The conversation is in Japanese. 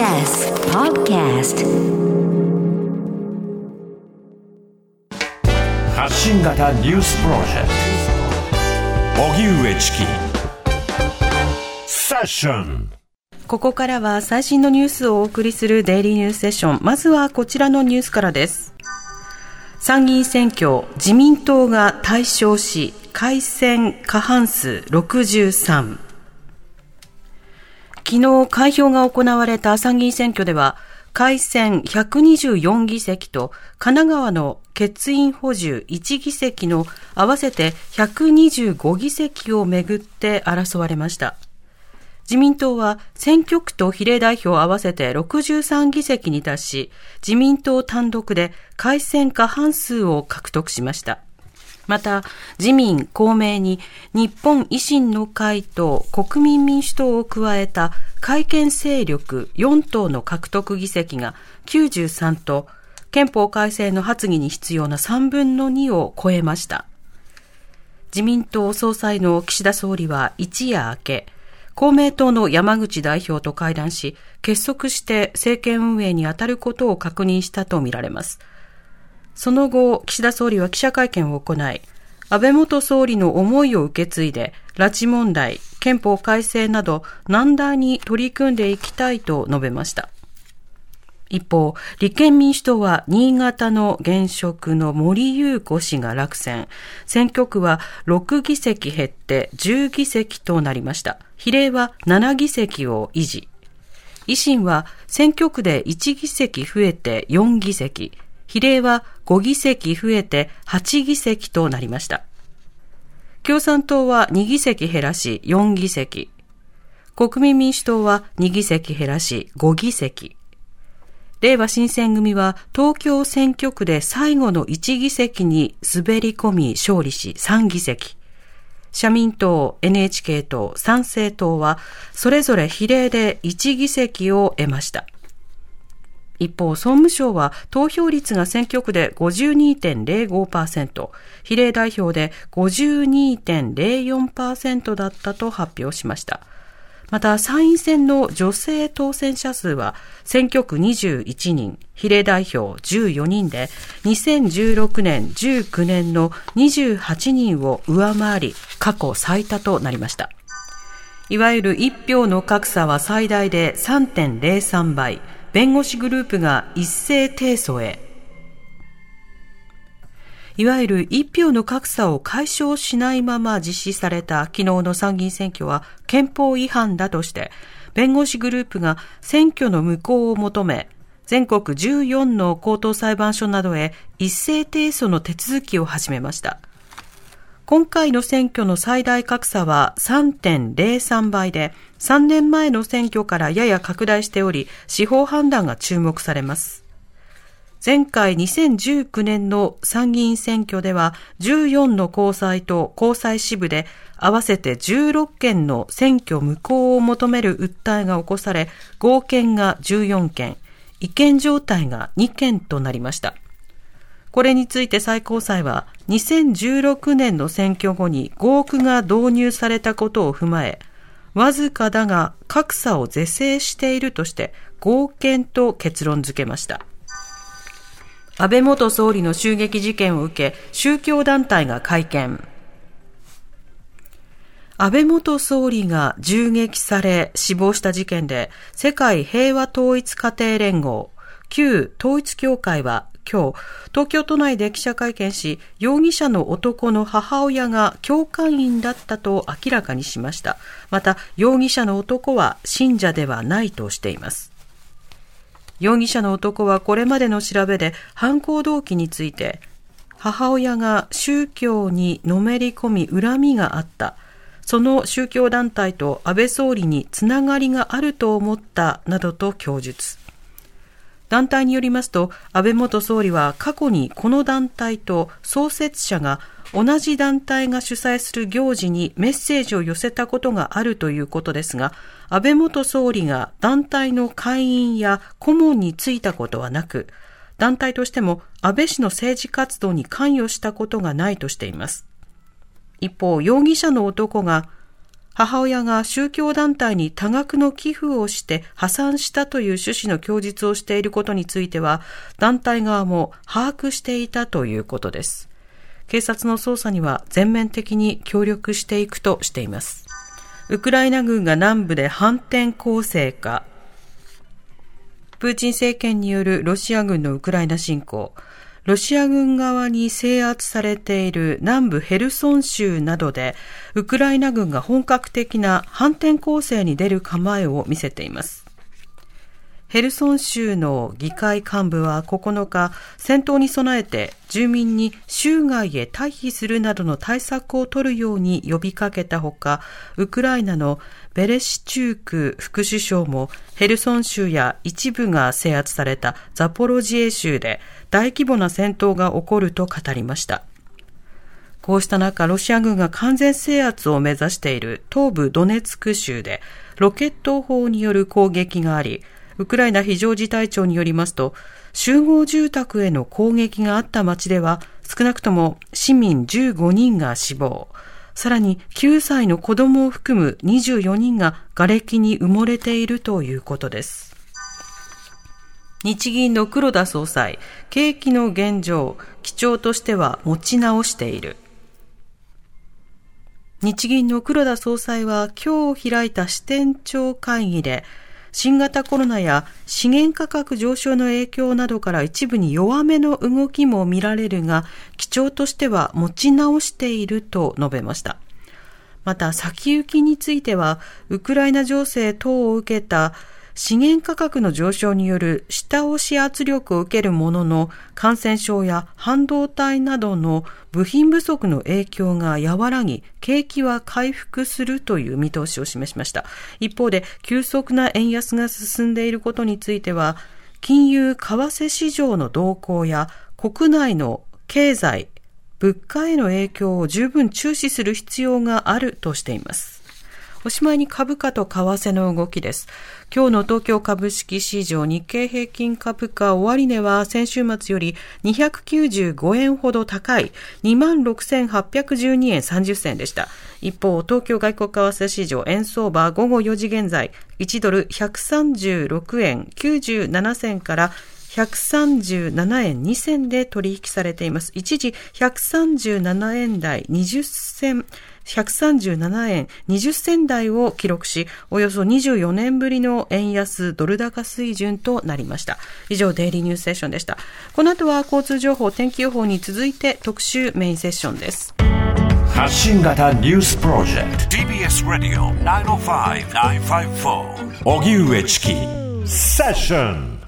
TBS Podcast 発信型ニュースプロジェクト荻上チキセッションここからは最新のニュースをお送りするデイリーニュースセッション。まずはこちらのニュースからです。参議院選挙、自民党が大勝し、改選過半数63。昨日開票が行われた参議院選挙では、改選124議席と神奈川の欠員補充1議席の合わせて125議席をめぐって争われました。自民党は選挙区と比例代表合わせて63議席に達し、自民党単独で改選過半数を獲得しました。また、自民、公明に日本維新の会と国民民主党を加えた改憲勢力4党の獲得議席が93と、憲法改正の発議に必要な3分の2を超えました。自民党総裁の岸田総理は一夜明け、公明党の山口代表と会談し、結束して政権運営に当たることを確認したとみられます。その後、岸田総理は記者会見を行い、安倍元総理の思いを受け継いで、拉致問題、憲法改正など難題に取り組んでいきたいと述べました。一方、立憲民主党は新潟の現職の森優子氏が落選。選挙区は6議席減って10議席となりました。比例は7議席を維持。維新は選挙区で1議席増えて4議席。比例は5議席増えて8議席となりました。共産党は2議席減らし4議席。国民民主党は2議席減らし5議席。令和新選組は東京選挙区で最後の1議席に滑り込み勝利し3議席。社民党、NHK 党、参政党はそれぞれ比例で1議席を得ました。一方、総務省は投票率が選挙区で52.05%、比例代表で52.04%だったと発表しました。また参院選の女性当選者数は選挙区21人、比例代表14人で2016年、19年の28人を上回り過去最多となりました。いわゆる一票の格差は最大で3.03倍、弁護士グループが一斉提訴へ。いわゆる一票の格差を解消しないまま実施された昨日の参議院選挙は憲法違反だとして、弁護士グループが選挙の無効を求め、全国14の高等裁判所などへ一斉提訴の手続きを始めました。今回の選挙の最大格差は3.03倍で、3年前の選挙からやや拡大しており、司法判断が注目されます。前回2019年の参議院選挙では14の高裁と高裁支部で合わせて16件の選挙無効を求める訴えが起こされ合憲が14件、違憲状態が2件となりました。これについて最高裁は2016年の選挙後に合区が導入されたことを踏まえ、わずかだが格差を是正しているとして合憲と結論付けました。安倍元総理の襲撃事件を受け、宗教団体が会見。安倍元総理が銃撃され死亡した事件で、世界平和統一家庭連合、旧統一協会は今日、東京都内で記者会見し、容疑者の男の母親が教会員だったと明らかにしました。また、容疑者の男は信者ではないとしています。容疑者の男はこれまでの調べで犯行動機について、母親が宗教にのめり込み恨みがあった。その宗教団体と安倍総理につながりがあると思ったなどと供述。団体によりますと、安倍元総理は過去にこの団体と創設者が同じ団体が主催する行事にメッセージを寄せたことがあるということですが、安倍元総理が団体の会員や顧問に就いたことはなく、団体としても安倍氏の政治活動に関与したことがないとしています。一方、容疑者の男が母親が宗教団体に多額の寄付をして破産したという趣旨の供述をしていることについては、団体側も把握していたということです。警察の捜査には全面的に協力していくとしています。ウクライナ軍が南部で反転攻勢か。プーチン政権によるロシア軍のウクライナ侵攻。ロシア軍側に制圧されている南部ヘルソン州などで、ウクライナ軍が本格的な反転攻勢に出る構えを見せています。ヘルソン州の議会幹部は9日、戦闘に備えて住民に州外へ退避するなどの対策を取るように呼びかけたほか、ウクライナのベレシチューク副首相もヘルソン州や一部が制圧されたザポロジエ州で大規模な戦闘が起こると語りました。こうした中、ロシア軍が完全制圧を目指している東部ドネツク州でロケット砲による攻撃があり、ウクライナ非常事態庁によりますと、集合住宅への攻撃があった町では、少なくとも市民15人が死亡、さらに9歳の子供を含む24人が瓦礫に埋もれているということです。日銀の黒田総裁、景気の現状、基調としては持ち直している。日銀の黒田総裁は今日開いた支店長会議で、新型コロナや資源価格上昇の影響などから一部に弱めの動きも見られるが、基調としては持ち直していると述べました。また先行きについては、ウクライナ情勢等を受けた資源価格の上昇による下押し圧力を受けるものの感染症や半導体などの部品不足の影響が和らぎ、景気は回復するという見通しを示しました。一方で、急速な円安が進んでいることについては、金融為替市場の動向や国内の経済、物価への影響を十分注視する必要があるとしています。おしまいに株価と為替の動きです。今日の東京株式市場日経平均株価終値は先週末より295円ほど高い26,812円30銭でした。一方、東京外国為替市場円相場午後4時現在1ドル136円97銭から137円2銭で取引されています。一時137円台20銭137円20銭台を記録し、およそ24年ぶりの円安ドル高水準となりました。以上、デイリーニュースセッションでした。この後は交通情報、天気予報に続いて特集メインセッションです。発信型ニュースプロジェクト TBS ラディオ905-954おぎゅうえちきセッション